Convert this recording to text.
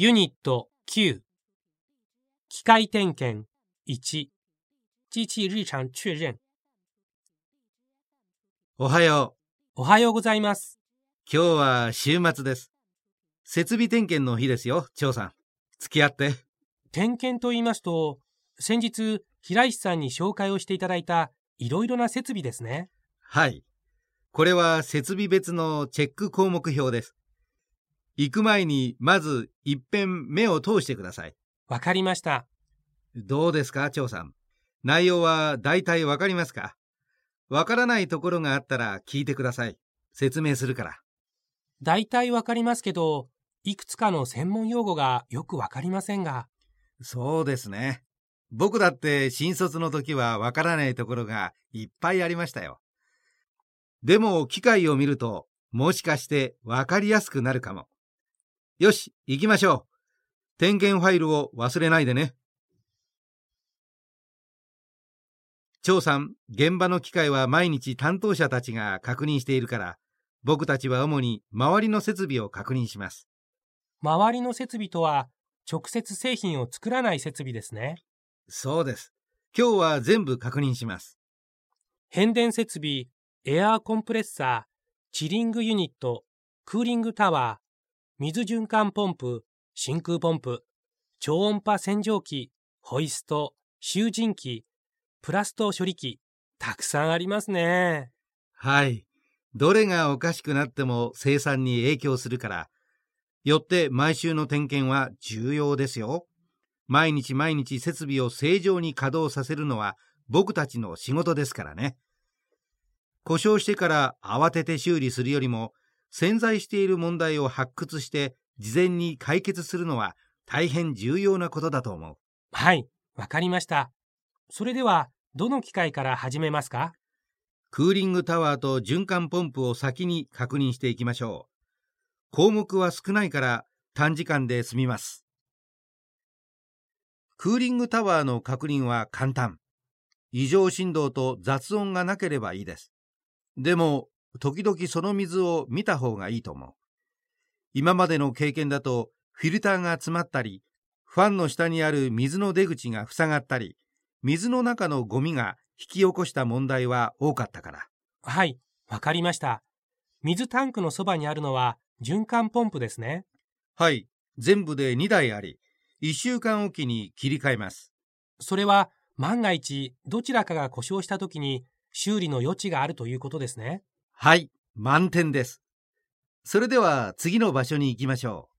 ユニット9機械点検1機器日常確認おはよおはようございます。う。今日は週末です。設備点検の日ですよ、張さん。付き合って。点検と言いますと、先日、平石さんに紹介をしていただいたいろいろな設備ですね。はい。これは設備別のチェック項目表です。行く前に、まず、一遍目を通してください。わかりました。どうですか、張さん？内容は大体わかりますか？わからないところがあったら聞いてください。説明するから。大体わかりますけど、いくつかの専門用語がよくわかりませんが、そうですね。僕だって新卒の時はわからないところがいっぱいありましたよ。でも機械を見ると、もしかしてわかりやすくなるかも。よし、行きましょう。点検ファイルを忘れないでね。張さん、現場の機械は毎日担当者たちが確認しているから、僕たちは主に周りの設備を確認します。周りの設備とは、直接製品を作らない設備ですね。そうです。今日は全部確認します。変電設備、エアーコンプレッサー、チリングユニット、クーリングタワー、水循環ポンプ、真空ポンプ、超音波洗浄機、ホイスト、集塵機、プラスト処理機、たくさんありますね。はい。どれがおかしくなっても生産に影響するから、よって毎週の点検は重要ですよ。毎日毎日設備を正常に稼働させるのは僕たちの仕事ですからね。故障してから慌てて修理するよりも、潜在している問題を発掘して事前に解決するのは大変重要なことだと思う。はい、わかりました。それでは、どの機械から始めますか？クーリングタワーと循環ポンプを先に確認していきましょう。項目は少ないから短時間で済みます。クーリングタワーの確認は簡単。異常振動と雑音がなければいいです。でも、時々その水を見た方がいいと思う。今までの経験だと、フィルターが詰まったり、ファンの下にある水の出口が塞がったり、水の中のゴミが引き起こした問題は多かったから。はい、わかりました。水タンクのそばにあるのは循環ポンプですね。はい、全部で2台あり、1週間おきに切り替えます。それは万が一どちらかが故障した時に修理の余地があるということですね。はい、満点です。それでは次の場所に行きましょう。